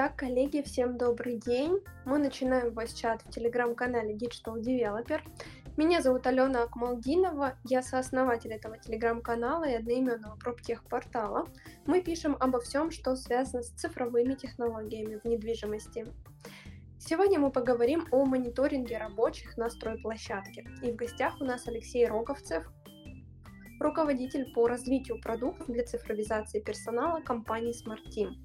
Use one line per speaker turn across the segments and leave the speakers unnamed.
Итак, коллеги, всем добрый день. Мы начинаем ваш чат в телеграм-канале Digital Developer. Меня зовут Алена Акмалдинова, я сооснователь этого телеграм-канала и одноименного проптех-портала. Мы пишем обо всем, что связано с цифровыми технологиями в недвижимости. Сегодня мы поговорим о мониторинге рабочих на стройплощадке. И в гостях у нас Алексей Роговцев, руководитель по развитию продуктов для цифровизации персонала компании Smart Team.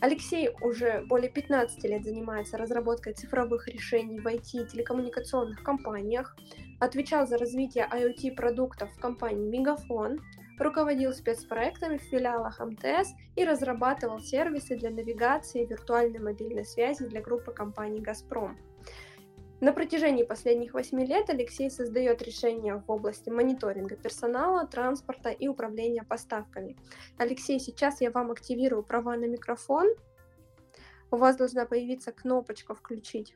Алексей уже более 15 лет занимается разработкой цифровых решений в IT и телекоммуникационных компаниях, отвечал за развитие IoT-продуктов в компании Мегафон, руководил спецпроектами в филиалах МТС и разрабатывал сервисы для навигации и виртуальной мобильной связи для группы компаний «Газпром». На протяжении последних восьми лет Алексей создает решения в области мониторинга персонала, транспорта и управления поставками. Алексей, сейчас я вам активирую права на микрофон. У вас должна появиться кнопочка «Включить».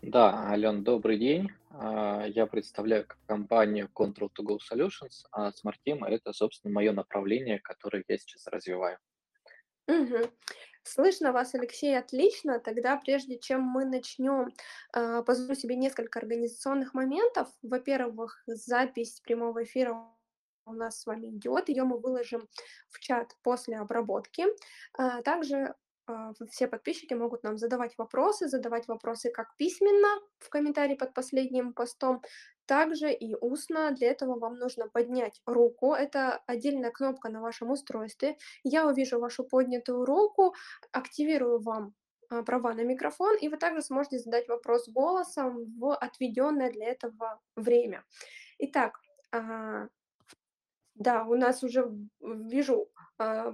Да, Ален, добрый день. А, я представляю компанию Control to Go Solutions, а Smart Team– это, собственно, мое направление, которое я сейчас развиваю.
Угу. Слышно вас, Алексей, отлично. Тогда, прежде чем мы начнем, а, позволю себе несколько организационных моментов. Во-первых, запись прямого эфира у нас с вами идет, ее мы выложим в чат после обработки. А, также а, все подписчики могут нам задавать вопросы, задавать вопросы как письменно в комментарии под последним постом, также и устно. Для этого вам нужно поднять руку. Это отдельная кнопка на вашем устройстве. Я увижу вашу поднятую руку, активирую вам а, права на микрофон, и вы также сможете задать вопрос голосом в отведенное для этого время. Итак, а, да, у нас уже вижу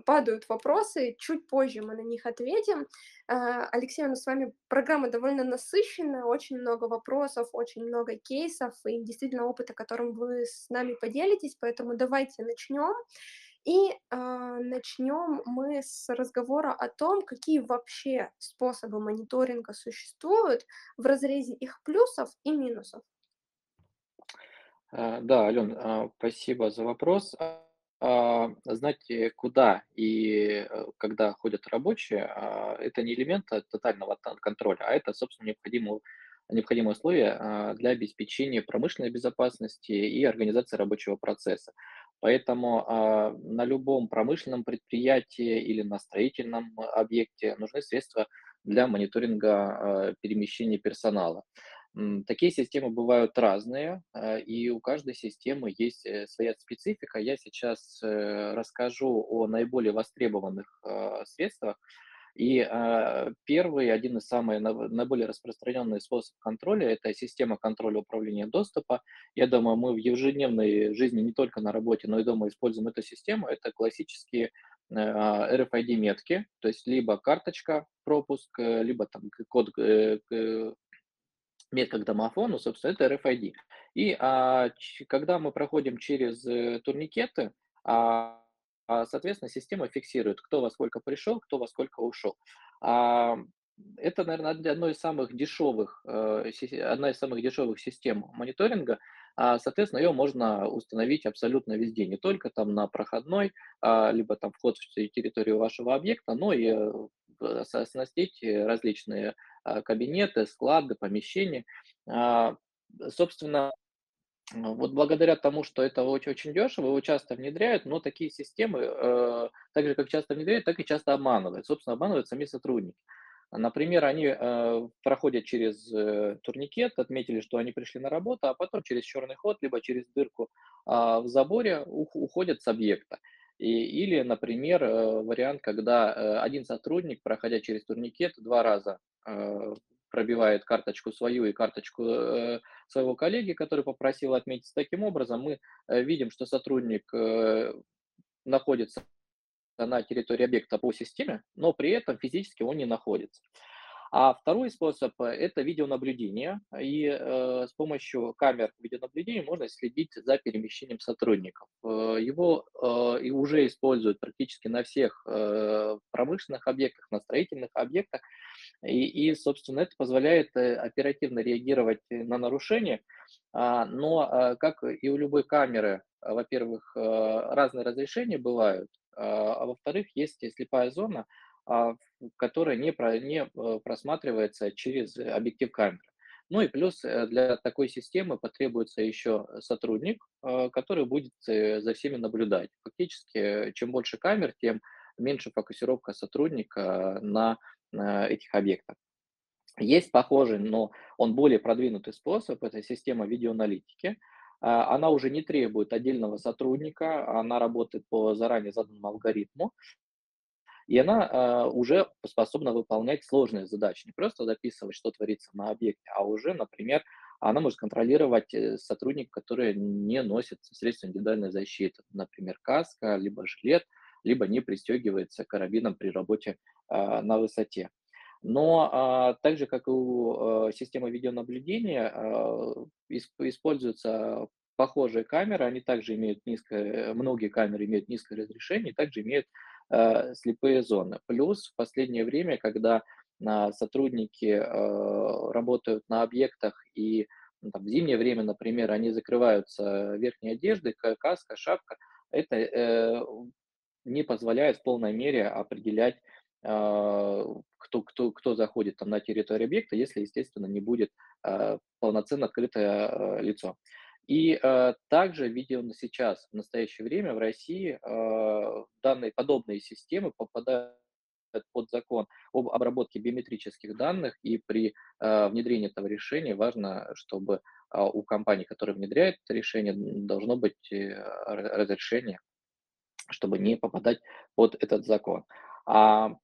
падают вопросы, чуть позже мы на них ответим. А, Алексей, у нас с вами программа довольно насыщенная, очень много вопросов, очень много кейсов и действительно опыта, которым вы с нами поделитесь, поэтому давайте начнем. И э, начнем мы с разговора о том, какие вообще способы мониторинга существуют в разрезе их плюсов и минусов.
Да, Ален, спасибо за вопрос. А, знать, куда и э, когда ходят рабочие, а, это не элемент э, тотального контроля, а это, собственно, необходимое, необходимое условие а, для обеспечения промышленной безопасности и организации рабочего процесса. Поэтому на любом промышленном предприятии или на строительном объекте нужны средства для мониторинга перемещения персонала. Такие системы бывают разные, а, и у каждой системы есть э, своя специфика. Я сейчас э, расскажу о наиболее востребованных а, средствах. И а, первый, один из самых наиболее распространенных способов контроля – это система контроля управления доступа. Я думаю, мы в ежедневной жизни не только на работе, но и дома используем эту систему. Это классические RFID-метки, то есть либо карточка пропуск, э, либо там код метка к домофону, собственно, это RFID. И а, ч, когда мы проходим через э, турникеты, а, а, соответственно, система фиксирует, кто во сколько пришел, кто во сколько ушел. А, это, наверное, одно из самых дешевых, э, одна из самых дешевых систем мониторинга. А, соответственно, ее можно установить абсолютно везде, не только там на проходной, а, либо там вход в территорию вашего объекта, но и э, оснастить различные а, кабинеты, склады, помещения. А, собственно, вот благодаря тому, что это очень, очень дешево, его часто внедряют, но такие системы, э, так же как часто внедряют, так и часто обманывают. Собственно, обманывают сами сотрудники. Например, они э, проходят через э, турникет, отметили, что они пришли на работу, а потом через черный ход, либо через дырку э, в заборе ух, уходят с объекта. И, или, например, э, вариант, когда э, один сотрудник, проходя через турникет, два раза пробивает карточку свою и карточку своего коллеги, который попросил отметить. Таким образом, мы видим, что сотрудник находится на территории объекта по системе, но при этом физически он не находится. А второй способ– э, это видеонаблюдение. И э, с помощью камер видеонаблюдения можно следить за перемещением сотрудников. Э, его э, и уже используют практически на всех э, промышленных объектах, на строительных объектах. И, и, собственно, это позволяет э, оперативно реагировать на нарушения. А, но, э, как и у любой камеры, во-первых, э, разные разрешения бывают, а, а во-вторых, есть слепая зона, которая не, про, не э, просматривается через объектив камеры. Ну и плюс э, для такой системы потребуется еще сотрудник, э, который будет за всеми наблюдать. Фактически, чем больше камер, тем меньше фокусировка сотрудника на, на этих объектах. Есть похожий, но он более продвинутый способ, это система видеоаналитики. А, она уже не требует отдельного сотрудника, она работает по заранее заданному алгоритму, и она э, уже способна выполнять сложные задачи, не просто записывать, что творится на объекте, а уже, например, она может контролировать э, сотрудник, который не носит средства индивидуальной защиты, например, каска, либо жилет, либо не пристегивается карабином при работе э, на высоте. Но а, так же, как и у а, системы видеонаблюдения, а, исп, используются похожие камеры, они также имеют низкое, многие камеры имеют низкое разрешение, также имеют а, слепые зоны. Плюс в последнее время, когда а, сотрудники а, работают на объектах и ну, там, в зимнее время, например, они закрываются верхней одеждой, каска, шапка, это э, не позволяет в полной мере определять а, кто, кто, кто заходит там на территорию объекта, если, естественно, не будет а, полноценно открытое а, лицо. И также видео на сейчас, в настоящее время в России данные подобные системы попадают под закон об обработке биометрических данных, и при внедрении этого решения важно, чтобы у компании, которая внедряет это решение, должно быть э, разрешение, чтобы не попадать под этот закон. А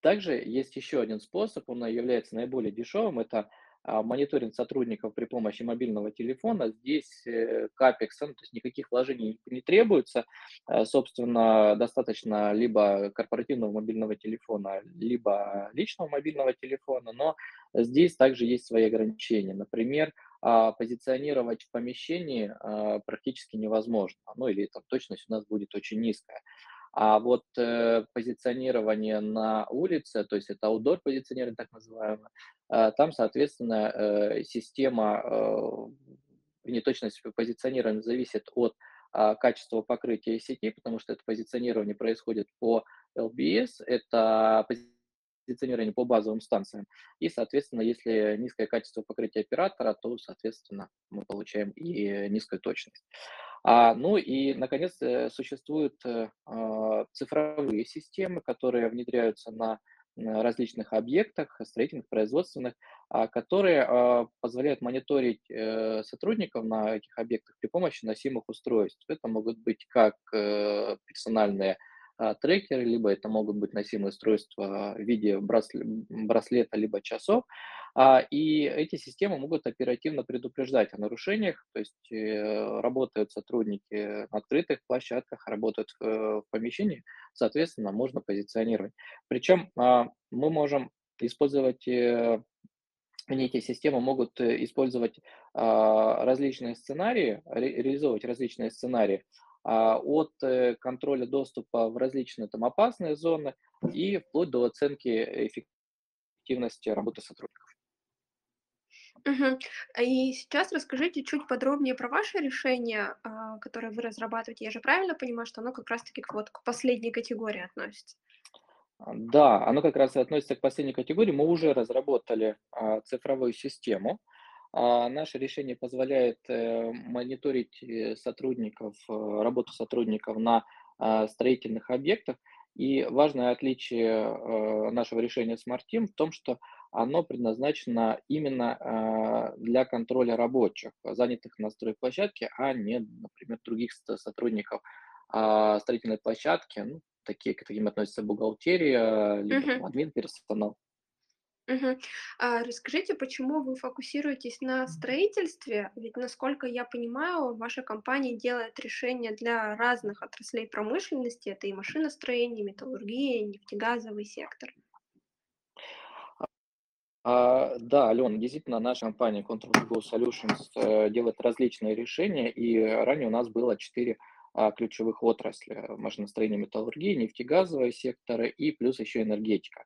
также есть еще один способ, он является наиболее дешевым, это а, мониторинг сотрудников при помощи мобильного телефона. Здесь э, капекса, ну, то есть никаких вложений не требуется. Э, собственно, достаточно либо корпоративного мобильного телефона, либо личного мобильного телефона, но здесь также есть свои ограничения. Например, а, позиционировать в помещении а, практически невозможно, ну или там точность у нас будет очень низкая. А вот э, позиционирование на улице, то есть это outdoor позиционирование так называемое, э, там, соответственно, э, система э, неточность позиционирования зависит от э, качества покрытия сети, потому что это позиционирование происходит по LBS, это позиционирование по базовым станциям. И, соответственно, если низкое качество покрытия оператора, то, соответственно, мы получаем и низкую точность. А, ну и, наконец, э, существуют э, а, цифровые системы, которые внедряются на различных объектах, строительных, производственных, а, которые а, позволяют мониторить э, сотрудников на этих объектах при помощи носимых устройств. Это могут быть как персональные трекеры, либо это могут быть носимые устройства в виде браслета, либо часов. А, и эти системы могут оперативно предупреждать о нарушениях, то есть э, работают сотрудники на открытых площадках, работают в помещении, соответственно, можно позиционировать. Причем а, мы можем использовать э, эти системы могут э, использовать различные сценарии, реализовывать различные сценарии, а, от э, контроля доступа в различные там опасные зоны и вплоть до оценки эффективности работы сотрудников.
Мгм. И сейчас расскажите чуть подробнее про ваше решение, а, которое вы разрабатываете. Я же правильно понимаю, что оно как раз-таки вот к последней категории относится?
А, да, оно как раз и относится к последней категории. Мы уже разработали цифровую систему, а наше решение позволяет э, мониторить э, сотрудников, э, работу сотрудников на а, строительных объектах. И важное отличие нашего решения Smart Team в том, что оно предназначено именно а, для контроля рабочих, занятых на стройплощадке, а не, например, других сотрудников строительной площадки, ну, такие, к таким относятся бухгалтерия, либо админ персонал.
Мгм. А расскажите, почему вы фокусируетесь на строительстве? Ведь, насколько я понимаю, ваша компания делает решения для разных отраслей промышленности. Это и машиностроение, металлургия, нефтегазовый сектор.
А, да, Ален, действительно, наша компания Control Go Solutions э, делает различные решения, и ранее у нас было четыре а, ключевых отрасли. Машиностроение, металлургия, нефтегазовый сектор и плюс еще энергетика.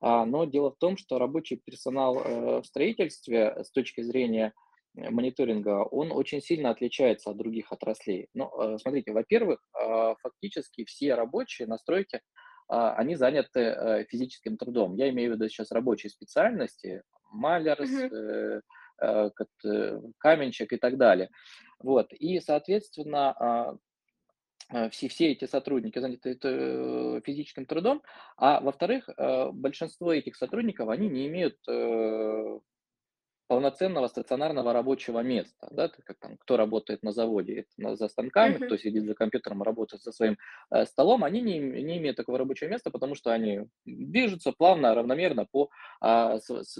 А, но дело в том, что рабочий персонал э, в строительстве с точки зрения э, мониторинга, он очень сильно отличается от других отраслей. Ну, э, смотрите, во-первых, фактически все рабочие на стройке, а, они заняты физическим трудом. Я имею в виду сейчас рабочие специальности, маляр, э, каменщик и так далее. Вот. И, соответственно, а, все все эти сотрудники заняты э, физическим трудом, а во-вторых, э, большинство этих сотрудников, они не имеют, э, полноценного стационарного рабочего места, да, как там кто работает на заводе, это за станками,
Мгм.
кто сидит за компьютером, работает за своим, э, столом, они не не имеют такого рабочего места, потому что они движутся плавно, равномерно по, с с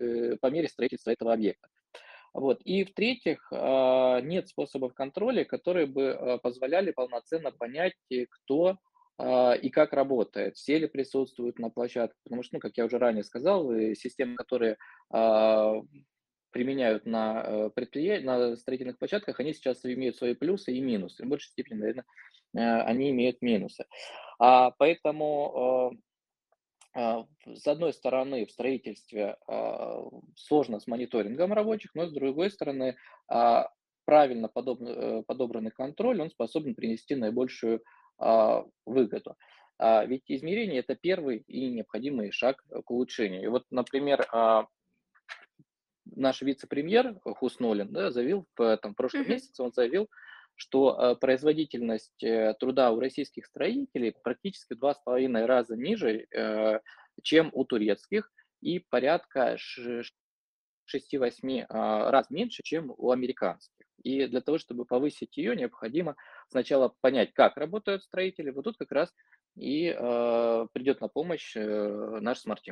э, по мере строительства этого объекта. Вот. И в-третьих, а, нет способов контроля, которые бы а, позволяли полноценно понять, э, кто а, и как работает, все ли присутствуют на площадке. Потому что, ну, как я уже ранее сказал, э, системы, которые применяют на, э, предприя... на строительных площадках, они сейчас имеют свои плюсы и минусы. В большей степени, наверное, они имеют минусы. А, поэтому с одной стороны, в строительстве а, сложно с мониторингом рабочих, но с другой стороны, а, правильно э, подобранный контроль, он способен принести наибольшую а, выгоду. А, Ведь измерение– это первый и необходимый шаг к улучшению. И вот, например, а, наш вице-премьер Хуснулин да, заявил в там, прошлом
Мгм.
месяце, он заявил, что э, производительность э, труда у российских строителей практически в два с половиной раза ниже, э, чем у турецких, и порядка ш- шести-восьми а, раз меньше, чем у американских. И для того, чтобы повысить ее, необходимо сначала понять, как работают строители. Вот тут как раз и придет на помощь наш смарт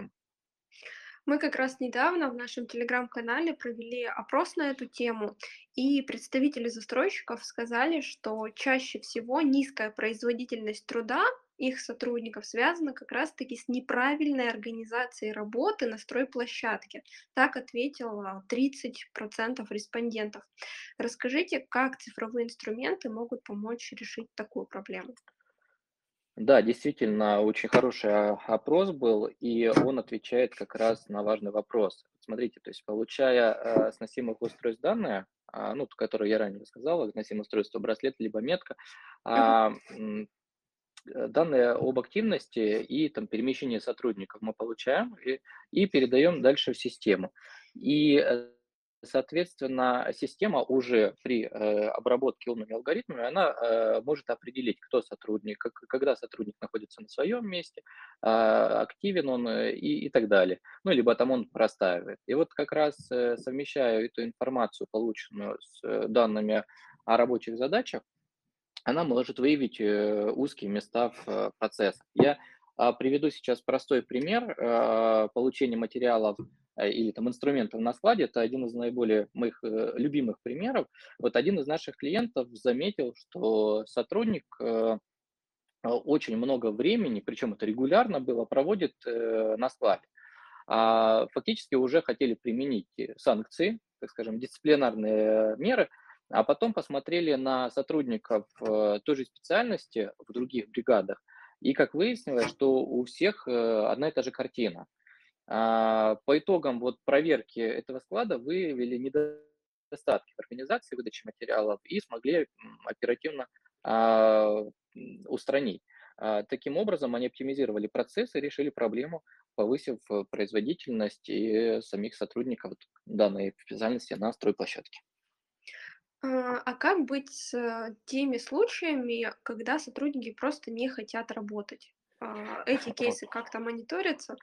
Мы как раз недавно в нашем телеграм-канале провели опрос на эту тему, и представители застройщиков сказали, что чаще всего низкая производительность труда их сотрудников связана как раз-таки с неправильной организацией работы на стройплощадке. Так ответило 30% респондентов. Расскажите, как цифровые инструменты могут помочь решить такую проблему?
Да, действительно, очень хороший а, опрос был, и он отвечает как раз на важный вопрос. Смотрите, то есть получая э, сносимых устройств данные, а, ну, которые я ранее сказал, сносимое устройство браслет либо метка, э, данные об активности и там перемещении сотрудников мы получаем и, и передаем дальше в систему. И э, Соответственно, система уже при э, обработке умными алгоритмами, она э, может определить, кто сотрудник, когда сотрудник находится на своем месте, а, активен он э, и, и так далее. Ну, либо там он простаивает. И вот как раз совмещая эту информацию, полученную с данными о рабочих задачах, она может выявить узкие места в процессах. Я а, приведу сейчас простой пример получения материалов или там инструментов на складе. Это один из наиболее моих э, любимых примеров. Вот один из наших клиентов заметил, что сотрудник э, очень много времени, причем это регулярно было, проводит э, на складе. А, фактически уже хотели применить э, санкции, так скажем, дисциплинарные меры, а потом посмотрели на сотрудников э, той же специальности в других бригадах, и как выяснилось, что у всех э, одна и та же картина. А, По итогам вот проверки этого склада выявили недостатки в организации выдачи материалов и смогли оперативно а, устранить. А, Таким образом, они оптимизировали процессы, решили проблему, повысив э, производительность и самих сотрудников данной специальности на стройплощадке.
А как быть с э, теми случаями, когда сотрудники просто не хотят работать? Эти кейсы как-то мониторятся?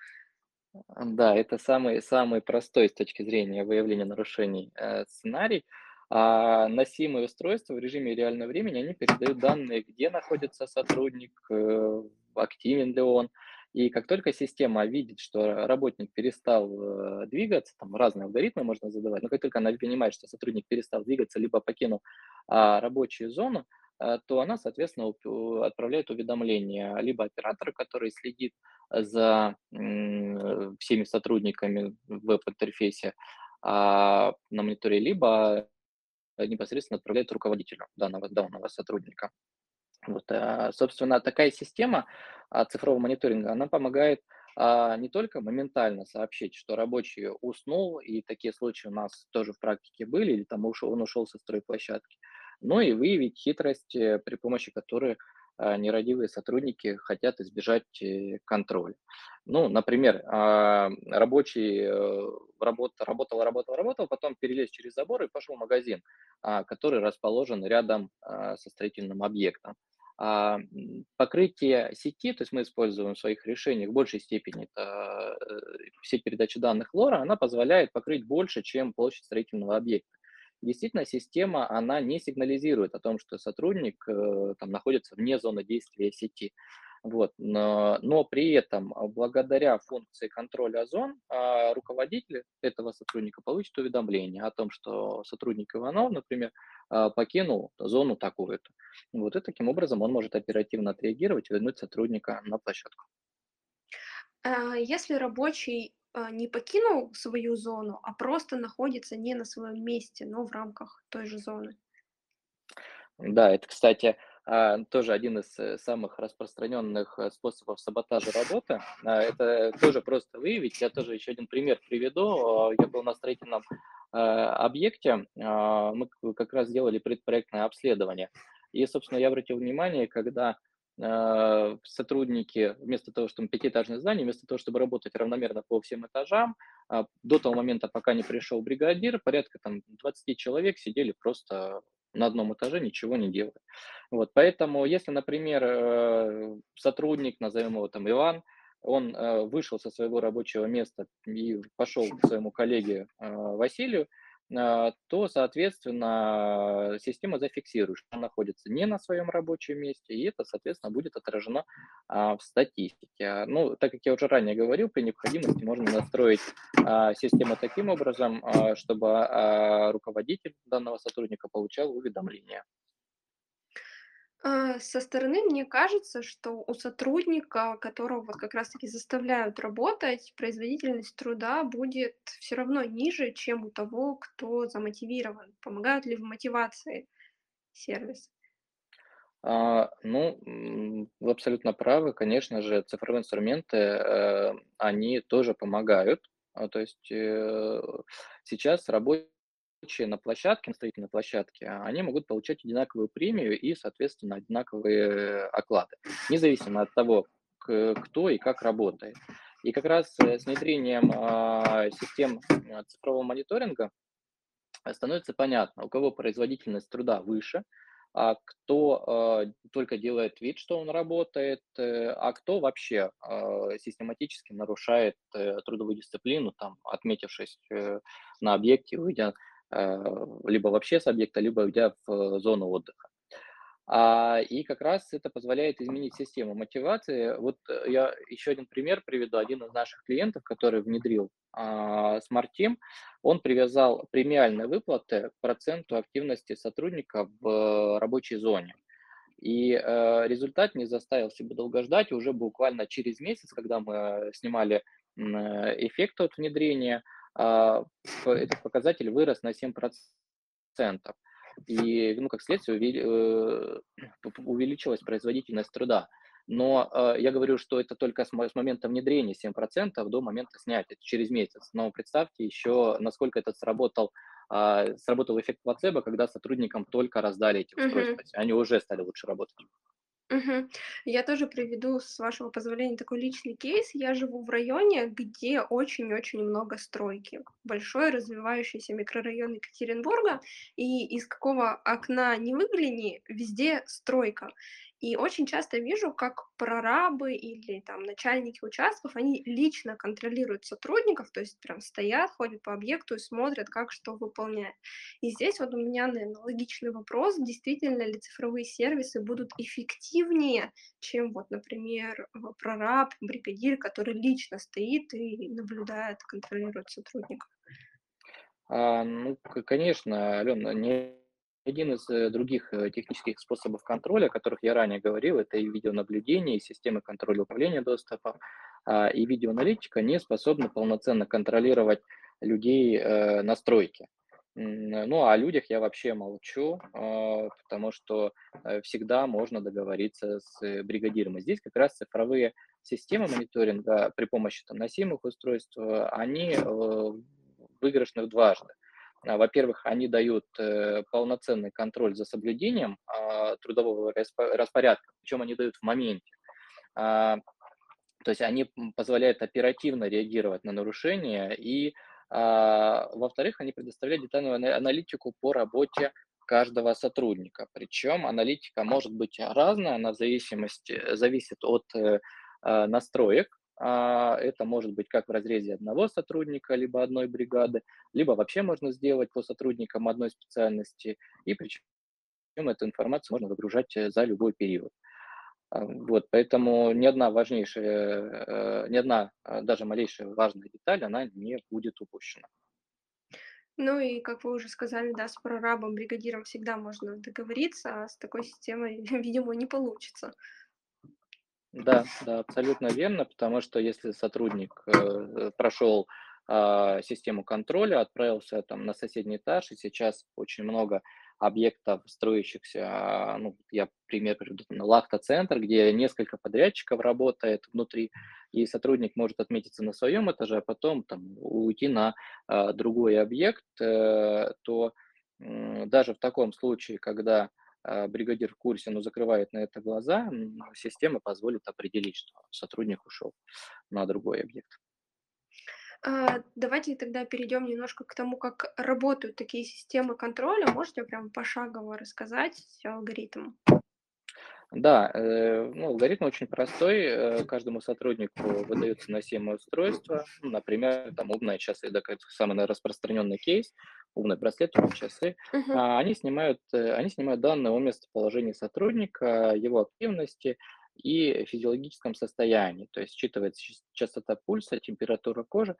Да, это самый самый простой с точки зрения выявления нарушений, э, сценарий. А, носимые устройства в режиме реального времени, они передают данные, где находится сотрудник, э, активен ли он. И как только система видит, что работник перестал, э, двигаться, там разные алгоритмы можно задавать, но как только она понимает, что сотрудник перестал двигаться либо покинул, а, рабочую зону, э, то она, соответственно, отправляет уведомление либо оператору, который следит за всеми сотрудниками в веб-интерфейсе а, на мониторе, либо непосредственно отправляет руководителю данного, данного сотрудника. Вот, а, собственно, такая система а, цифрового мониторинга, она помогает а, не только моментально сообщить, что рабочий уснул, и такие случаи у нас тоже в практике были, или там он ушел со стройплощадки, но и выявить хитрость, э, при помощи которой а, нерадивые сотрудники хотят избежать э, контроля. Ну, например, а, рабочий э, работал, работал, работал, работал, потом перелез через забор и пошел в магазин, а, который расположен рядом со строительным объектом. Покрытие сети, то есть мы используем в своих решениях в большей степени это сеть передачи данных LoRa, она позволяет покрыть больше, чем площадь строительного объекта. Действительно, система, она не сигнализирует о том, что сотрудник э, там, находится вне зоны действия сети. Вот. Но, но при этом, а, благодаря функции контроля зон, а, руководитель этого сотрудника получит уведомление о том, что сотрудник Иванов, например, а, покинул зону такую-то. Вот, и таким образом он может оперативно отреагировать и вернуть сотрудника на площадку.
Если рабочий не покинул свою зону, а просто находится не на своем месте, но в рамках той же зоны.
Да, это, кстати, а, тоже один из э, самых распространенных э, способов саботажа работы. А, это тоже просто выявить. Я тоже еще один пример приведу. А, я был на строительном объекте, мы как раз делали предпроектное обследование. И, собственно, я обратил внимание, когда сотрудники, вместо того, чтобы пятиэтажное здание, вместо того, чтобы работать равномерно по всем этажам, до того момента, пока не пришел бригадир, порядка там 20 человек сидели просто на одном этаже, ничего не делая. Вот, поэтому, если, например, э, сотрудник, назовем его там Иван, он э, вышел со своего рабочего места и пошел к своему коллеге э, Василию, а, то, соответственно, система зафиксирует, что он находится не на своем рабочем месте, и это, соответственно, будет отражено а, в статистике. Ну, так как я уже ранее говорил, при необходимости можно настроить а, систему таким образом, чтобы руководитель данного сотрудника получал уведомления.
А, со стороны мне кажется, что у сотрудника, которого вот как раз-таки заставляют работать, производительность труда будет все равно ниже, чем у того, кто замотивирован. Помогают ли в мотивации сервис?
А, ну, вы абсолютно правы. Конечно же, цифровые инструменты, э, они тоже помогают. А, то есть э, сейчас рабочие рабочие на площадке, на строительной площадке, а, они могут получать одинаковую премию и, соответственно, одинаковые оклады, независимо от того, кто и как работает. И как раз э, с внедрением а, систем а, цифрового мониторинга становится понятно, у кого производительность труда выше, а кто только делает вид, что он работает, э, а кто вообще систематически нарушает э, трудовую дисциплину, там, отметившись на объекте, выйдя Э, либо вообще с объекта, либо уйдя в зону отдыха. А, и как раз это позволяет изменить систему мотивации. Вот э, я еще один пример приведу. Один из наших клиентов, который внедрил а, Smart Team, он привязал премиальные выплаты к проценту активности сотрудника в рабочей зоне. И э, результат не заставил себя долго ждать. Уже буквально через месяц, когда мы снимали э, эффект от внедрения, этот показатель вырос на 7%. И, ну, как следствие, э, увеличилась производительность труда. Но э, я говорю, что это только с, с момента внедрения 7% до момента снятия, через месяц. Но представьте еще, насколько это сработал, э, сработал эффект плацебо, когда сотрудникам только раздали эти устройства. Uh-huh. Они уже стали лучше работать.
Мгм. Я тоже приведу, с вашего позволения, такой личный кейс. Я живу в районе, где очень-очень много стройки. Большой развивающийся микрорайон Екатеринбурга, и из какого окна не выгляни, везде стройка. И очень часто вижу, как прорабы или там начальники участков, они лично контролируют сотрудников, то есть прям стоят, ходят по объекту и смотрят, как что выполняет. И здесь вот у меня, наверное, логичный вопрос, действительно ли цифровые сервисы будут эффективнее, чем вот, например, прораб, бригадир, который лично стоит и наблюдает, контролирует сотрудников.
А, ну, конечно, Алена, не один из э, других э, технических способов контроля, о которых я ранее говорил, это и видеонаблюдение, и системы контроля управления доступом, а, и видеоаналитика не способны полноценно контролировать людей э, на стройке. Ну, о людях я вообще молчу, а, потому что всегда можно договориться с бригадиром. И здесь как раз цифровые системы мониторинга при помощи там, носимых устройств, они выигрышны дважды. А, во-первых, они дают э, полноценный контроль за соблюдением а, трудового распо- распорядка, причем они дают в моменте. А, то есть они позволяют оперативно реагировать на нарушения и, во-вторых, они предоставляют детальную аналитику по работе каждого сотрудника. Причем аналитика может быть разная, она в зависимости, зависит от э, настроек. А, это может быть как в разрезе одного сотрудника, либо одной бригады, либо вообще можно сделать по сотрудникам одной специальности. И причем эту информацию можно выгружать э, за любой период. А, вот, поэтому ни одна важнейшая, э, ни одна даже малейшая важная деталь, она не будет упущена.
Ну и, как вы уже сказали, да, с прорабом, бригадиром всегда можно договориться, а с такой системой, видимо, не получится.
Да, да, абсолютно верно, потому что если сотрудник э, прошел а, систему контроля, отправился там на соседний этаж, и сейчас очень много объектов, строящихся, ну, я пример приведу, лахта-центр, где несколько подрядчиков работает внутри, и сотрудник может отметиться на своем этаже, а потом там уйти на а, другой объект, э, то м, даже в таком случае, когда а, бригадир в курсе, но закрывает на это глаза, система позволит определить, что сотрудник ушел на другой объект.
А, давайте тогда перейдем немножко к тому, как работают такие системы контроля. Можете прям пошагово рассказать алгоритм?
Да, э, ну, алгоритм очень простой. Э, каждому сотруднику выдается носимое устройство. Ну, например, там умные часы, как самый распространенный кейс, умный браслет, умные часы. А, Они снимают, э, они снимают данные о местоположении сотрудника, его активности и физиологическом состоянии. То есть считывается частота пульса, температура кожи.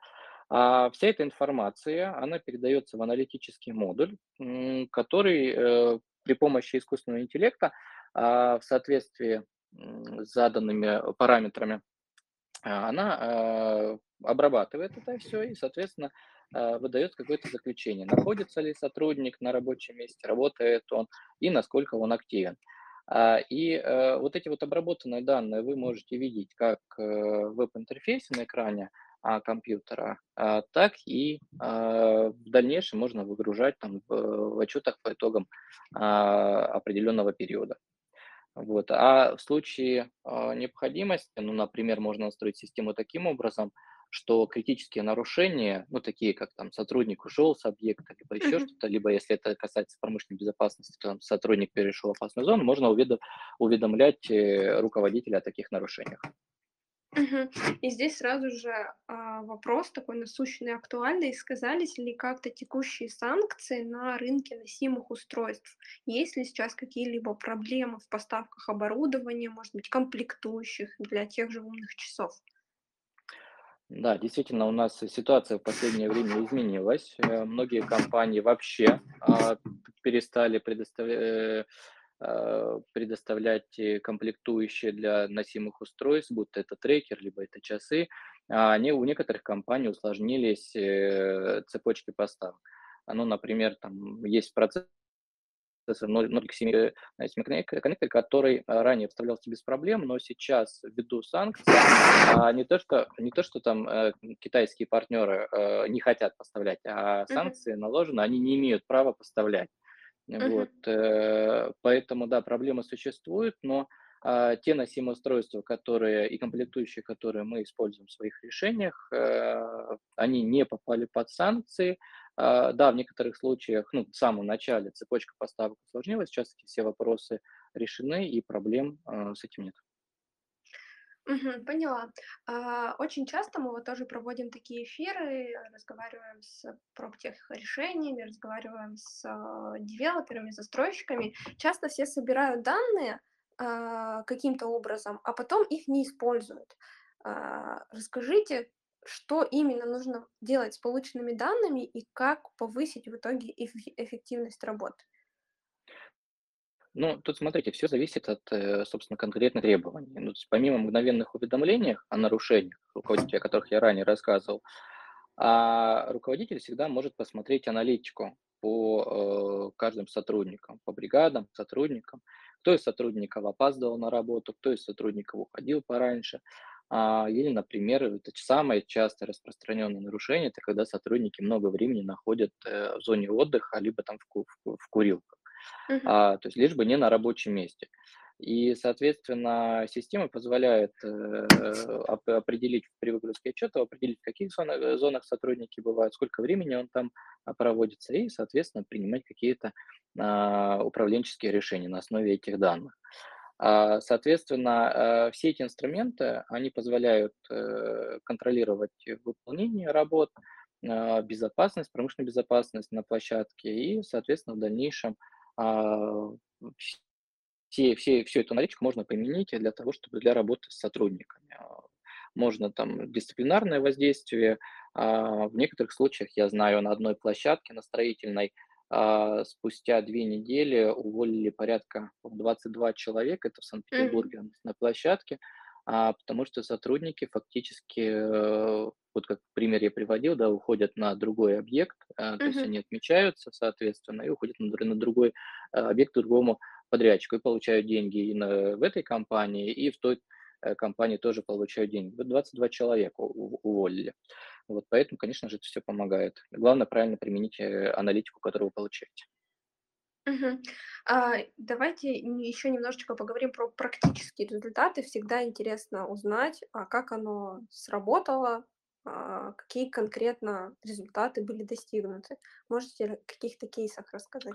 А вся эта информация, она передается в аналитический модуль, который э, при помощи искусственного интеллекта а, в соответствии с заданными параметрами, а, она а, обрабатывает это все и, соответственно, выдает какое-то заключение, находится ли сотрудник на рабочем месте, работает он и насколько он активен. А, И э, вот эти вот обработанные данные вы можете видеть как э, в веб-интерфейсе на экране а, компьютера, а, так и в дальнейшем можно выгружать там в, отчетах по итогам определенного периода. Вот. А в случае необходимости, ну, например, можно настроить систему таким образом, что критические нарушения, ну, такие как там сотрудник ушел с объекта, либо еще
Мгм.
что-то, либо если это касается промышленной безопасности, то там сотрудник перешел опасную зону, можно уведо- уведомлять э, руководителя о таких нарушениях.
И здесь сразу же а, вопрос такой насущный, актуальный. Сказались ли как-то текущие санкции на рынке носимых устройств? Есть ли сейчас какие-либо проблемы в поставках оборудования, может быть, комплектующих для тех же умных часов?
Да, действительно, у нас ситуация в последнее время изменилась. Э, Многие компании вообще а, перестали э, а, предоставлять э, комплектующие для носимых устройств, будто это трекер, либо это часы. А Они, у некоторых компаний усложнились цепочки поставок. Ну, например, там есть процесс процессор 0.7 э, коннектор, коннектор, который а, ранее вставлялся без проблем, но сейчас ввиду санкций, а, не то, что, не то, что там э, китайские партнеры э, не хотят поставлять, а санкции наложены, они не имеют права поставлять. Вот, э, поэтому, да, проблема существует, но а, те носимые устройства, которые и комплектующие, которые мы используем в своих решениях, они не попали под санкции. А, Да, в некоторых случаях, ну, в самом начале цепочка поставок усложнилась, сейчас эти все вопросы решены и проблем а, с этим нет.
Поняла. А, Очень часто мы вот тоже проводим такие эфиры, разговариваем с проптех решениями, разговариваем с девелоперами, застройщиками. Часто все собирают данные каким-то образом, а потом их не используют. Расскажите, что именно нужно делать с полученными данными и как повысить в итоге эффективность работы?
Ну, тут смотрите, все зависит от, э, собственно, конкретных требований. Ну, есть помимо мгновенных уведомлений о нарушениях руководителя, о которых я ранее рассказывал, а, руководитель всегда может посмотреть аналитику по э, каждым сотрудникам, по бригадам, сотрудникам, кто из сотрудников опаздывал на работу, кто из сотрудников уходил пораньше. А, или, например, это самое часто распространенное нарушение, это когда сотрудники много времени находят э, в зоне отдыха, либо там в, ку- в, курилках,
Мгм.
а, то есть лишь бы не на рабочем месте. И, соответственно, система позволяет э, оп- определить при выгрузке отчета, определить, в каких зонах, э, зонах сотрудники бывают, сколько времени он там а, проводится, и, соответственно, принимать какие-то а, управленческие решения на основе этих данных. А, Соответственно, э, все эти инструменты, они позволяют э, контролировать выполнение работ, а, безопасность, промышленную безопасность на площадке и, соответственно, в дальнейшем а, все, все, всю эту аналитику можно применить для того, чтобы для работы с сотрудниками. А, Можно там дисциплинарное воздействие. а, В некоторых случаях, я знаю, на одной площадке, на строительной, а, спустя две недели уволили порядка 22 человека, это в. Санкт-Петербурге на площадке, а, потому что сотрудники фактически, э, вот как пример я приводил, да, уходят на другой объект, а, то есть они отмечаются, соответственно, и уходят на, на другой объект другому подрядчику и получают деньги и на, в этой компании, и в той э, компании тоже получают деньги. Вот 22 человека уволили. Вот поэтому, конечно же, это все помогает. Главное правильно применить э, аналитику, которую вы получаете.
Мгм. А, давайте еще немножечко поговорим про практические результаты. Всегда интересно узнать, а как оно сработало, а, какие конкретно результаты были достигнуты. Можете о каких-то кейсах рассказать?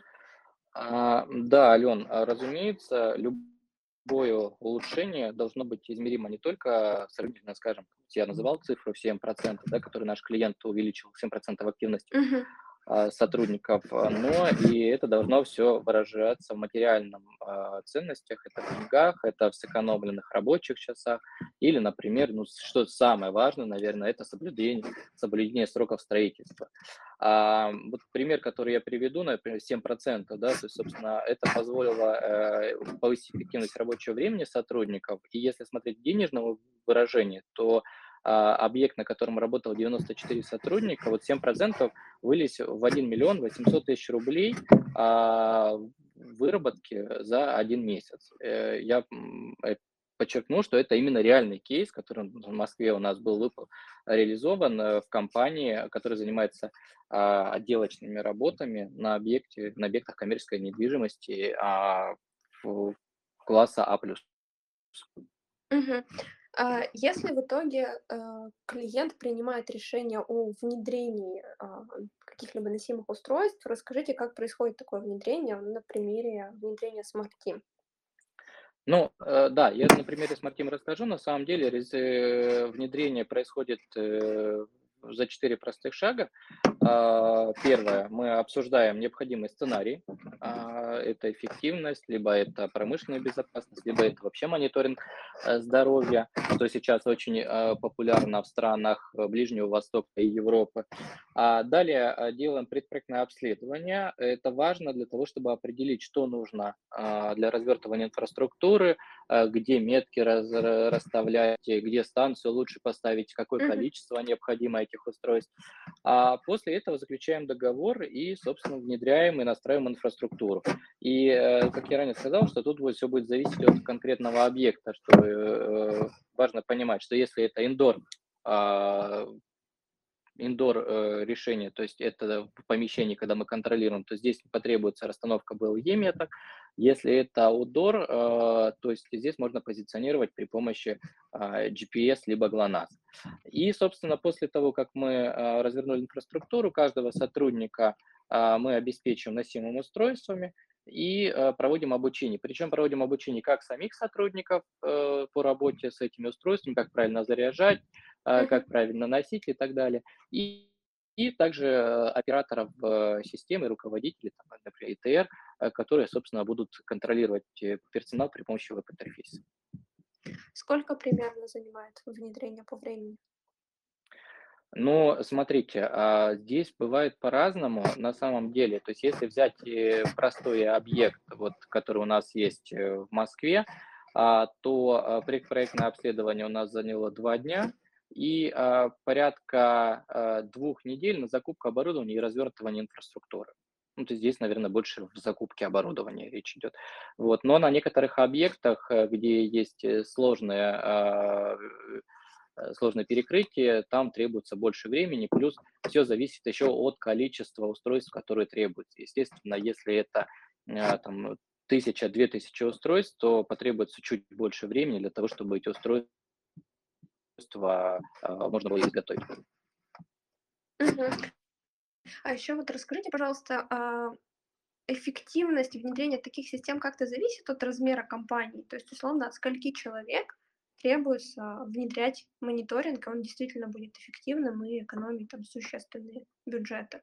А, да, Ален, а, разумеется, любое улучшение должно быть измеримо не только сравнительно, скажем, я называл цифру в 7%, да, который наш клиент увеличил 7% активности
Мгм.
А, сотрудников, а, но и это должно все выражаться в материальном а, ценностях, это в деньгах, это в сэкономленных рабочих часах, или, например, ну, что самое важное, наверное, это соблюдение, соблюдение сроков строительства. А, вот пример, который я приведу, например, 7%, да, то есть, собственно, это позволило э, повысить эффективность рабочего времени сотрудников, и если смотреть денежного выражения, то объект, на котором работало 94 сотрудника, вот 7% вылез в 1 миллион 800 тысяч рублей а, выработки за один месяц. Э, Я э, подчеркну, что это именно реальный кейс, который в Москве у нас был реализован э, в компании, которая занимается а, отделочными работами на объекте, на объектах коммерческой недвижимости а, класса А+.
Мгм. А, если в итоге, э, клиент принимает решение о внедрении, а, каких-либо носимых устройств, расскажите, как происходит такое внедрение на примере внедрения Smart Team.
Ну, э, да, я на примере с Мартин расскажу. На самом деле э, внедрение происходит за четыре простых шага. А, Первое, мы обсуждаем необходимый сценарий. А, Это эффективность, либо это промышленная безопасность, либо это вообще мониторинг э, здоровья, что сейчас очень э, популярно в странах э, Ближнего Востока и Европы. А далее делаем предпроектное обследование. Это важно для того, чтобы определить, что нужно для развертывания инфраструктуры, где метки раз- ра- расставлять, где станцию лучше поставить, какое количество необходимо этих устройств. А после этого заключаем договор и, собственно, внедряем и настраиваем инфраструктуру. И, э, как я ранее сказал, что тут все будет зависеть от конкретного объекта, что э, важно понимать, что если это индор, а, индор э, решение, то есть это в помещении, когда мы контролируем, то здесь потребуется расстановка BLE меток. Если это outdoor, э, то есть здесь можно позиционировать при помощи а, GPS либо GLONASS. И, собственно, после того, как мы а, развернули инфраструктуру каждого сотрудника, а, мы обеспечиваем носимыми устройствами и а, проводим обучение. Причем проводим обучение как самих сотрудников э, по работе с этими устройствами, как правильно заряжать, как правильно носить и так далее. И, и также э, операторов э, системы, руководителей, там, например, ИТР, э, которые, собственно, будут контролировать э, персонал при помощи веб-интерфейса.
Сколько примерно занимает внедрение по времени?
Ну, смотрите, а, здесь бывает по-разному на самом деле. То есть если взять э, простой объект, вот, который у нас есть э, в Москве, а, то предпроектное обследование у нас заняло два дня и порядка двух недель на закупку оборудования и развертывание инфраструктуры. Ну, то здесь, наверное, больше в закупке оборудования речь идет. Вот. Но на некоторых объектах, э, где есть э, сложные а, э, сложное перекрытие, там требуется больше времени, плюс все зависит еще от количества устройств, которые требуются. Естественно, если это э, там, тысяча, две тысячи устройств, то потребуется чуть больше времени для того, чтобы эти устройства можно было изготовить.
А еще вот расскажите, пожалуйста, а эффективность внедрения таких систем как-то зависит от размера компании? То есть, условно, от скольки человек требуется внедрять мониторинг, и он действительно будет эффективным и экономить там существенные бюджеты?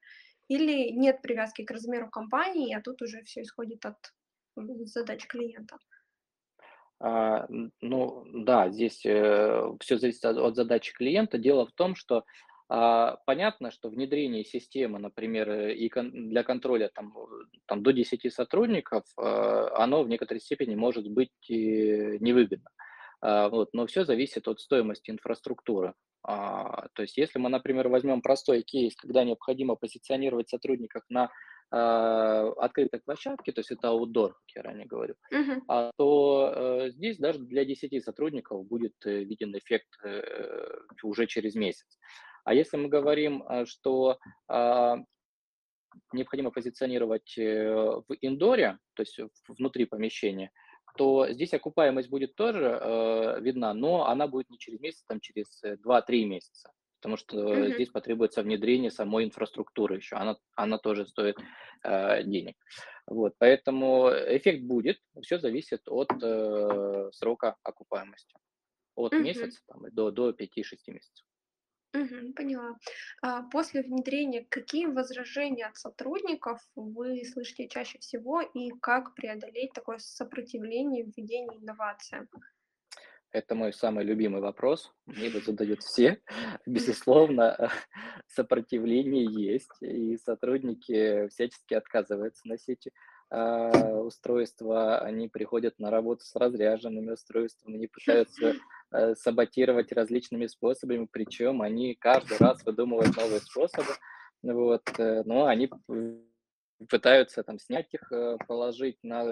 Или нет привязки к размеру компании, а тут уже все исходит от задач клиента?
А, ну да, здесь э, все зависит от, от задачи клиента. Дело в том, что понятно, что внедрение системы, например, э, и для контроля там, там до 10 сотрудников, а, оно в некоторой степени может быть невыгодно. А, вот, но все зависит от стоимости инфраструктуры. А, то есть, если мы, например, возьмем простой кейс, когда необходимо позиционировать сотрудников на а, открытой площадке, то есть это аутдор, как я ранее говорил,
Мгм.
а, то э, здесь даже для 10 сотрудников будет э, виден эффект э, уже через месяц. А если мы говорим, а, что а, необходимо позиционировать э, в индоре, то есть внутри помещения, то здесь окупаемость будет тоже э, видна, но она будет не через месяц, там через 2-3 месяца, потому что
Мгм.
здесь потребуется внедрение самой инфраструктуры еще, она, она тоже стоит э, денег. Вот, поэтому эффект будет, все зависит от э, срока окупаемости, от
Мгм.
месяца там, до, до 5-6 месяцев.
Мгм. Поняла. А после внедрения какие возражения от сотрудников вы слышите чаще всего и как преодолеть такое сопротивление введению инновациям?
Это мой самый любимый вопрос. Мне его задают все. Безусловно, сопротивление есть, и сотрудники всячески отказываются носить а, устройства, они приходят на работу с разряженными устройствами, они пытаются э, саботировать различными способами, причем они каждый раз выдумывают новые способы, вот, э, но они пытаются там снять их, э, положить на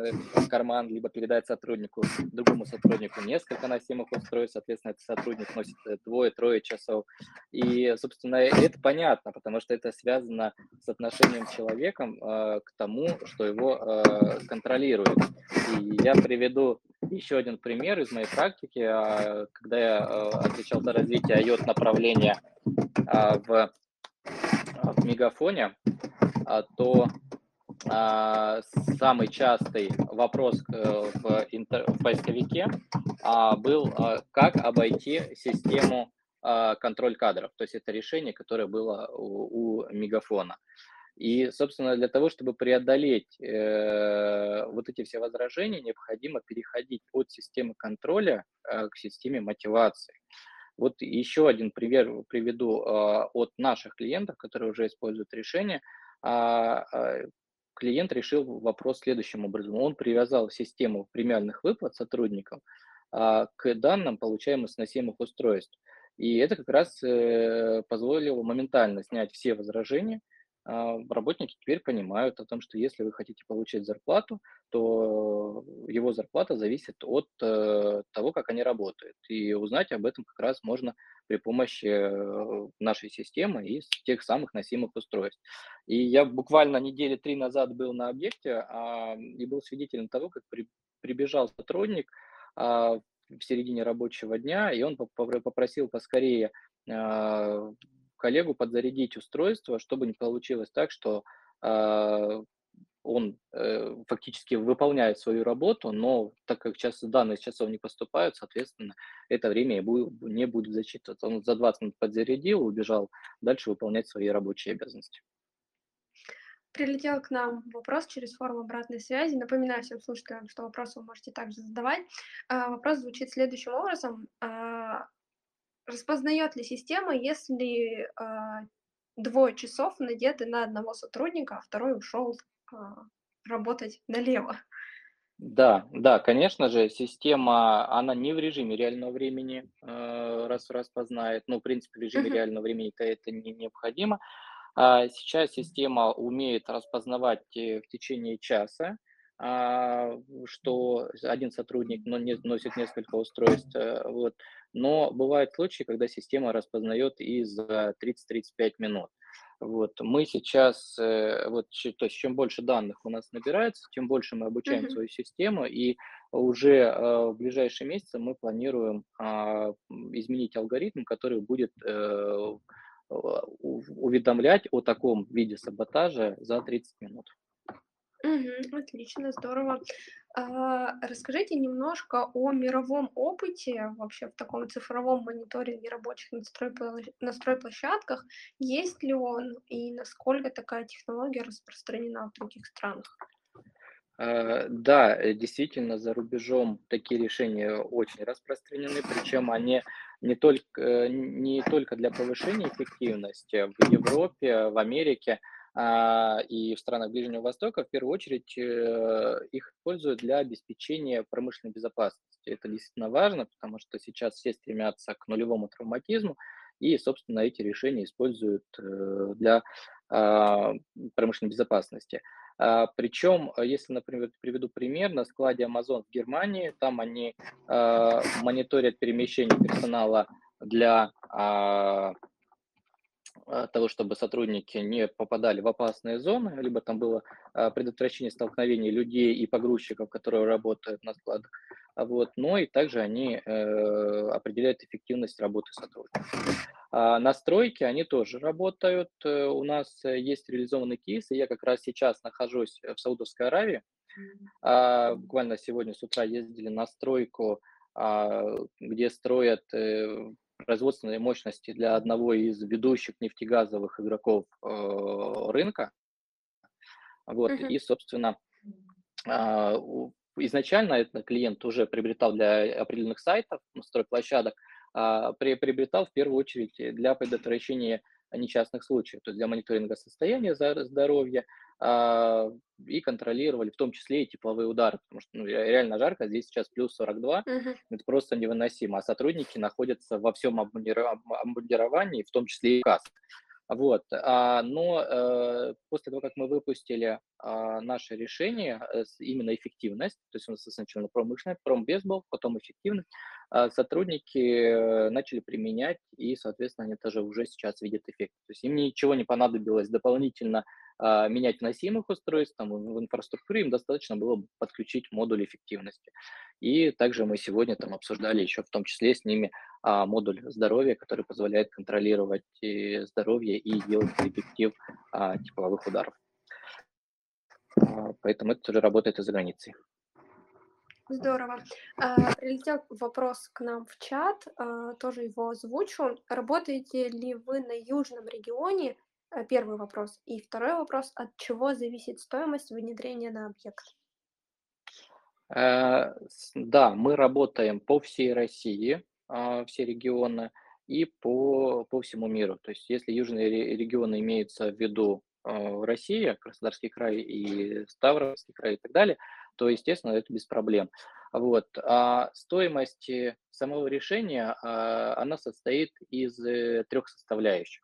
карман, либо передать сотруднику, другому сотруднику несколько носимых устройств, соответственно, этот сотрудник носит э, двое-трое часов. И, собственно, это понятно, потому что это связано с отношением человека э, к тому, что его э, контролирует. И я приведу еще один пример из моей практики, э, когда я э, отвечал за развитие IOT направления э, в, в Мегафоне, то а, самый частый вопрос э, в, интер, в поисковике а, был, а, как обойти систему контроль кадров. То есть это решение, которое было у, у Мегафона. И, собственно, для того, чтобы преодолеть э, вот эти все возражения, необходимо переходить от системы контроля э, к системе мотивации. Вот еще один пример приведу э, от наших клиентов, которые уже используют решение клиент решил вопрос следующим образом. Он привязал систему премиальных выплат сотрудникам а, к данным, получаемым с носимых устройств. И это как раз э, позволило моментально снять все возражения, работники теперь понимают о том, что если вы хотите получить зарплату, то его зарплата зависит от э, того, как они работают. И узнать об этом как раз можно при помощи э, нашей системы и тех самых носимых устройств. И я буквально недели три назад был на объекте а, и был свидетелем того, как при, прибежал сотрудник а, в середине рабочего дня, и он попросил поскорее а, коллегу подзарядить устройство, чтобы не получилось так, что э, он э, фактически выполняет свою работу, но так как час, данные с часов не поступают, соответственно, это время не будет зачитываться. Он за 20 минут подзарядил, убежал дальше выполнять свои рабочие обязанности.
Прилетел к нам вопрос через форму обратной связи. Напоминаю всем слушателям, что вопросы вы можете также задавать. А, вопрос звучит следующим образом. А, Распознает ли система, если э, двое часов надеты на одного сотрудника, а второй ушел э, работать налево?
Да, да, конечно же, система, она не в режиме реального времени э, раз распознает, ну, в принципе, в режиме
Мгм.
реального времени это не необходимо. А сейчас система умеет распознавать э, в течение часа, а, что один сотрудник носит несколько устройств, э, вот. Но бывают случаи, когда система распознает и за 30-35 минут. Вот. Мы сейчас, э, вот, то есть чем больше данных у нас набирается, тем больше мы обучаем
Мгм.
свою систему, и уже э, в ближайшие месяцы мы планируем а, изменить алгоритм, который будет э, уведомлять о таком виде саботажа за 30 минут.
Мгм. Отлично, здорово. А, расскажите немножко о мировом опыте вообще в таком цифровом мониторинге рабочих настройплощ- настройплощадках. Есть ли он и насколько такая технология распространена в других странах?
Э, Да, э, действительно, за рубежом такие решения очень распространены, причем они не только, э, не только для повышения эффективности в Европе, в Америке а, и в странах Ближнего Востока, в первую очередь э, их используют для обеспечения промышленной безопасности. Это действительно важно, потому что сейчас все стремятся к нулевому травматизму, и, собственно, эти решения используют э, для а, промышленной безопасности. А, причем, а, если, например, приведу пример, на складе Amazon в Германии, там они а, мониторят перемещение персонала для а, а, того, чтобы сотрудники не попадали в опасные зоны, либо там было а, предотвращение столкновений людей и погрузчиков, которые работают на складах. А Вот. Но и также они э, определяют эффективность работы сотрудников. А, настройки, они тоже работают. Э, У нас э, есть реализованный кейс, и я как раз сейчас нахожусь в Саудовской Аравии. Буквально сегодня с утра ездили на стройку, где строят производственные мощности для одного из ведущих нефтегазовых игроков э, рынка. Вот.
Мгм.
И, собственно, у- изначально этот клиент уже приобретал для определенных сайтов, стройплощадок, при- приобретал в первую очередь э, для предотвращения несчастных случаев, то есть для мониторинга состояния здоровья и контролировали в том числе и тепловые удары, потому что ну, ре- реально жарко, здесь сейчас плюс 42,
Мгм.
это просто невыносимо, а сотрудники находятся во всем обмундировании, в том числе и касках. Вот, а, но э, после того, как мы выпустили а, наше решение, э, именно эффективность, то есть у нас сначала промышленность, промбез был, потом эффективность, а, сотрудники начали применять, и, соответственно, они тоже уже сейчас видят эффект. То есть им ничего не понадобилось дополнительно а, менять носимых устройств, там, в инфраструктуре им достаточно было бы подключить модуль эффективности. И также мы сегодня там обсуждали еще в том числе с ними а, модуль здоровья, который позволяет контролировать э, здоровье и делать детектив а, тепловых ударов. А, Поэтому это тоже работает и за границей.
Здорово. А, прилетел вопрос к нам в чат, а, тоже его озвучу. Работаете ли вы на южном регионе? А, Первый вопрос. И второй вопрос. От чего зависит стоимость внедрения на объект?
Э, Да, мы работаем по всей России, а, все регионы, и по, по всему миру. То есть если южные ре- регионы имеются в виду э, Россия, Краснодарский край и Ставропольский край и так далее, то, естественно, это без проблем. Вот. А стоимость э, самого решения, а, она состоит из э, трех составляющих.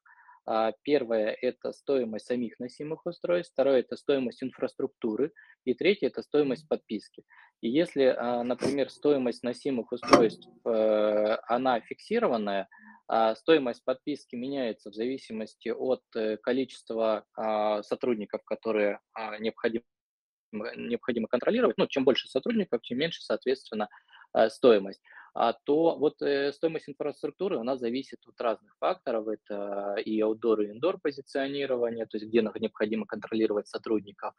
А, Первое– это стоимость самих носимых устройств, второе– это стоимость инфраструктуры, и третье– это стоимость подписки. И если, а, например, стоимость носимых устройств, э, она фиксированная, а стоимость подписки меняется в зависимости от э, количества сотрудников, которые необходимо, необходимо контролировать. Ну, чем больше сотрудников, тем меньше, соответственно, э, стоимость. А то вот э, стоимость инфраструктуры у нас зависит от разных факторов. Это и аутдор, и индор позиционирование, то есть где необходимо контролировать сотрудников,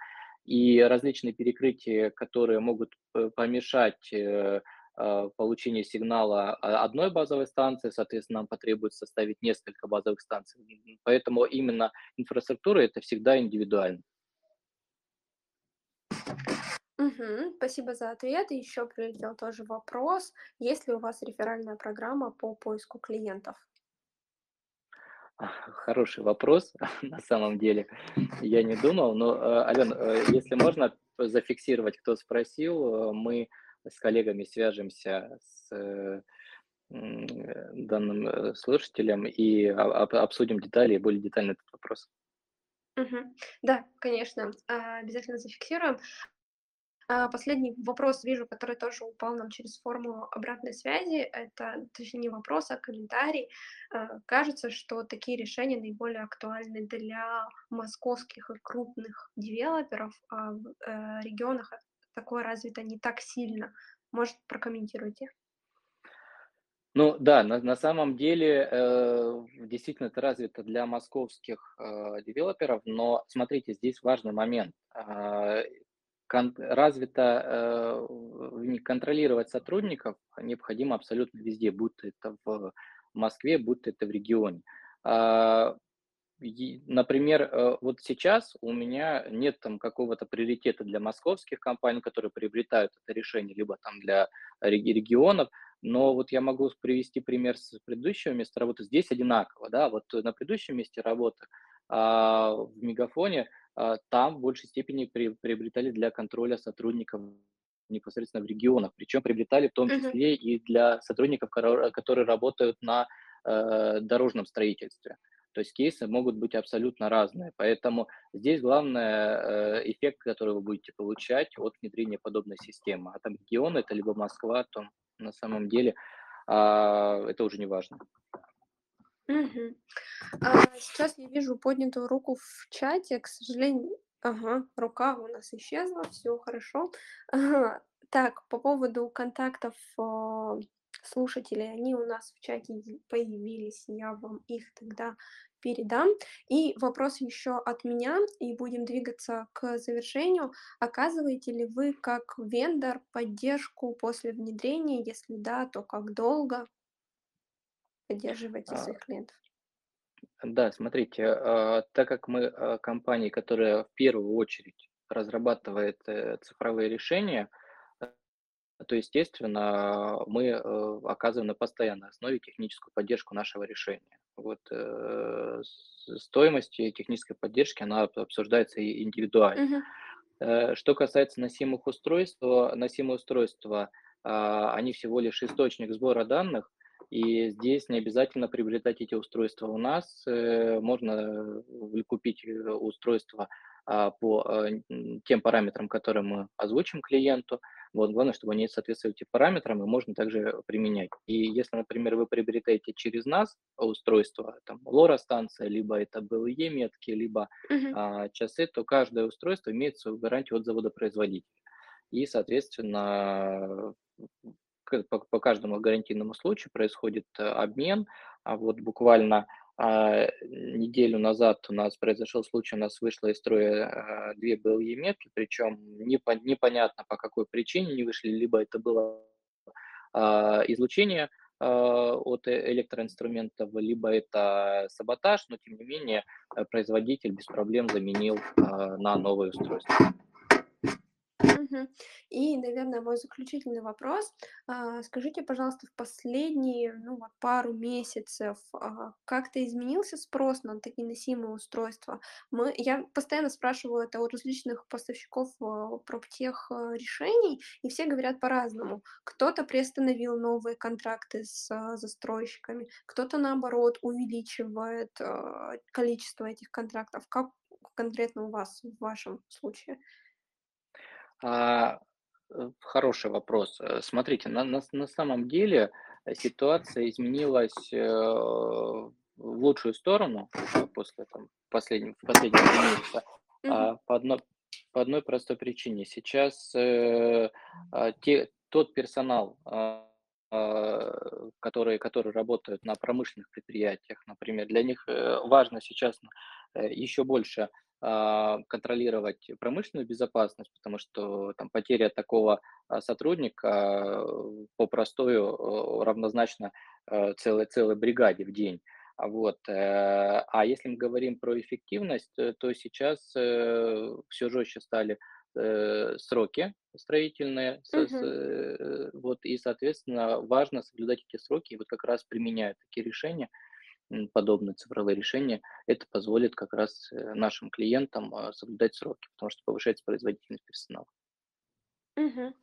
и различные перекрытия, которые могут п- помешать э, э, получению сигнала а, одной базовой станции, соответственно, нам потребуется ставить несколько базовых станций. Поэтому именно инфраструктура это всегда индивидуально.
Мгм. Спасибо за ответ. И еще прилетел тоже вопрос. Есть ли у вас реферальная программа по поиску клиентов?
Хороший вопрос, на самом деле. Я не думал, но, э, Ален, э, если можно зафиксировать, кто спросил, э, мы с коллегами свяжемся с э, данным слушателем и об- обсудим детали, более детально этот вопрос.
Мгм. Да, конечно, а, обязательно зафиксируем. А, последний вопрос вижу, который тоже упал нам через форму обратной связи. Это, точнее, не вопрос, а комментарий. А, кажется, что такие решения наиболее актуальны для московских и крупных девелоперов, а в э, регионах такое развито не так сильно. Может, прокомментируйте?
Ну да, на, на самом деле э, действительно это развито для московских э, девелоперов, но смотрите, здесь важный момент. Кон- развито э, контролировать сотрудников необходимо абсолютно везде, будь то это в Москве, будь то это в регионе. А, например, э, вот сейчас у меня нет там какого-то приоритета для московских компаний, которые приобретают это решение, либо там для реги- регионов, но вот я могу привести пример с предыдущего места работы. Здесь одинаково, да, вот на предыдущем месте работы а, в Мегафоне там в большей степени при- приобретали для контроля сотрудников непосредственно в регионах, причем приобретали в том числе и для сотрудников, которые работают на э, дорожном строительстве. То есть кейсы могут быть абсолютно разные. Поэтому здесь главное э, эффект, который вы будете получать от внедрения подобной системы. А там регион это либо Москва, то на самом деле а, это уже не важно.
Мгм. А, сейчас я вижу поднятую руку в чате, к сожалению. Ага, рука у нас исчезла, все хорошо. Ага. Так, по поводу контактов а, слушателей, они у нас в чате появились, я вам их тогда передам. И вопрос еще от меня, и будем двигаться к завершению. Оказываете ли вы как вендор поддержку после внедрения? Если да, то как долго поддерживаете
А,
своих клиентов?
Да, смотрите, а, так как мы а, компания, которая в первую очередь разрабатывает э, цифровые решения, э, то, естественно, мы э, оказываем на постоянной основе техническую поддержку нашего решения. Вот стоимость технической поддержки, она об- обсуждается индивидуально. Э, Что касается носимых устройств, носимые устройства, они всего лишь источник сбора данных, и здесь не обязательно приобретать эти устройства у нас. Э, Можно э, купить э, устройство а, по м, тем параметрам, которые мы озвучим клиенту. Вот, главное, чтобы они соответствовали этим параметрам, и можно также применять. И если, например, вы приобретаете через нас устройство, там, LoRa-станция, либо это BLE метки, либо
Мгм.
а, часы, то каждое устройство имеет свою гарантию от завода-производителя. И, соответственно, по, по каждому гарантийному случаю происходит э, обмен. А вот буквально а, неделю назад у нас произошел случай, у нас вышло из строя а, две BLE метки, причем непо- непонятно по какой причине не вышли, либо это было а, излучение а, от э- электроинструментов, либо это саботаж, но тем не менее производитель без проблем заменил а, на новое устройство.
И, наверное, мой заключительный вопрос. А, скажите, пожалуйста, в последние, ну, вот пару месяцев, а, как-то изменился спрос на такие носимые устройства? Мы, я постоянно спрашиваю это у различных поставщиков а, проптех решений, и все говорят по-разному. Кто-то приостановил новые контракты с застройщиками, кто-то, наоборот, увеличивает количество этих контрактов. Как конкретно у вас в вашем случае?
А, э, хороший вопрос. Э, Смотрите, на, на, на самом деле э, ситуация изменилась э, в лучшую сторону э, после там, последнего, три месяца а, по, одной, по одной простой причине. Сейчас э, а, те, тот персонал, а, а, который, который работает на промышленных предприятиях, например, для них э, важно сейчас э, еще больше контролировать промышленную безопасность, потому что там потеря такого а, сотрудника э, по простою э, равнозначно э, целой, целой бригаде в день. А Вот. А если мы говорим про эффективность, то сейчас все жестче стали сроки строительные, э, вот, и, соответственно, важно соблюдать эти сроки, и вот как раз применяя такие решения, подобные цифровые решения, это позволит как раз э, нашим клиентам а, соблюдать сроки, потому что повышается производительность персонала.
Мгм.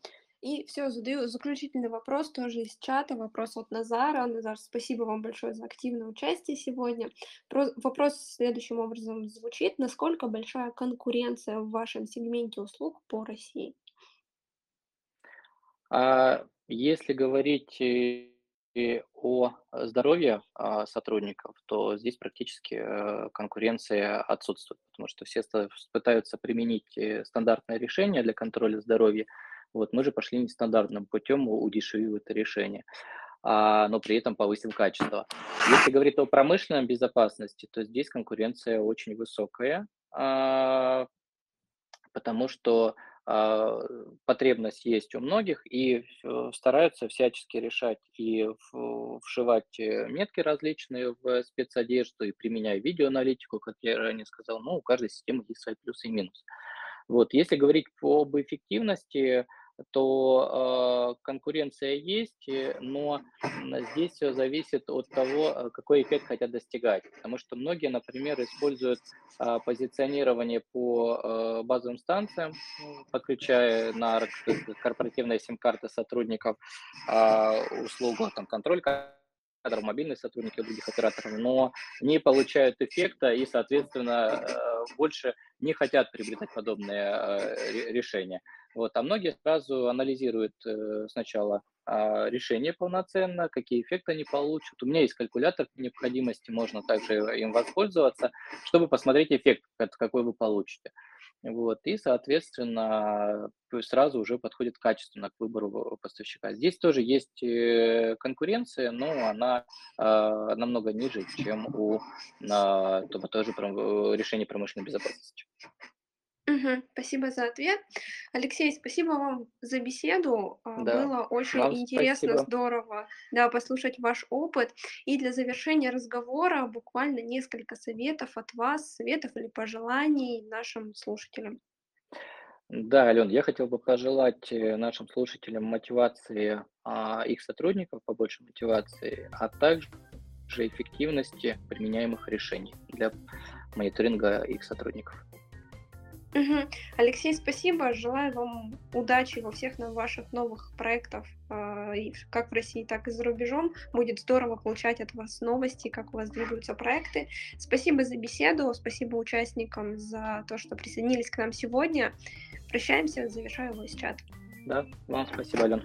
И все, задаю заключительный вопрос тоже из чата. Вопрос от Назара. Назар, спасибо вам большое за активное участие сегодня. Про- вопрос следующим образом звучит: насколько большая конкуренция в вашем сегменте услуг по России?
А если говорить и о здоровье а, сотрудников, то здесь практически э, конкуренция отсутствует, потому что все пытаются применить э, стандартное решение для контроля здоровья. Вот мы же пошли нестандартным путем, удешевив это решение, а, но при этом повысив качество. Если говорить о промышленной безопасности, то здесь конкуренция очень высокая, а, потому что потребность есть у многих, и стараются всячески решать и вшивать э, метки различные в спецодежду, и применяя видеоаналитику, как я ранее сказал, ну, у каждой системы есть свои плюсы и минусы. Вот, если говорить об эффективности, то э, конкуренция есть, э, но здесь все зависит от того, э, какой эффект хотят достигать. Потому что многие, например, используют э, позиционирование по э, базовым станциям, подключая на корпоративные сим-карты сотрудников э, услугу, там, контроль кадров, мобильные сотрудники других операторов, но не получают эффекта и, соответственно, больше не хотят приобретать подобные решения. Вот, а многие сразу анализируют э, сначала э, решение полноценно, какие эффекты они получат. У меня есть калькулятор необходимости, можно также им воспользоваться, чтобы посмотреть эффект, какой вы получите. Вот, и, соответственно, сразу уже подходит качественно к выбору поставщика. Здесь тоже есть э, конкуренция, но она э, намного ниже, чем у э, тоже решения промышленной безопасности.
Мгм. Спасибо за ответ. Алексей, спасибо вам за беседу. А,
Да,
Было очень
вам
интересно,
спасибо.
здорово, да, послушать ваш опыт. И для завершения разговора буквально несколько советов от вас, советов или пожеланий нашим слушателям.
Да, Ален, я хотел бы пожелать э, нашим слушателям мотивации а, их сотрудников, побольше мотивации, а также эффективности применяемых решений для мониторинга их сотрудников.
Мгм. Алексей, спасибо. Желаю вам удачи во всех ваших новых проектах, а, как в России, так и за рубежом. Будет здорово получать от вас новости, как у вас двигаются проекты. Спасибо за беседу, спасибо участникам за то, что присоединились к нам сегодня. Прощаемся, завершаю войс чат.
Да, вам спасибо, Ален.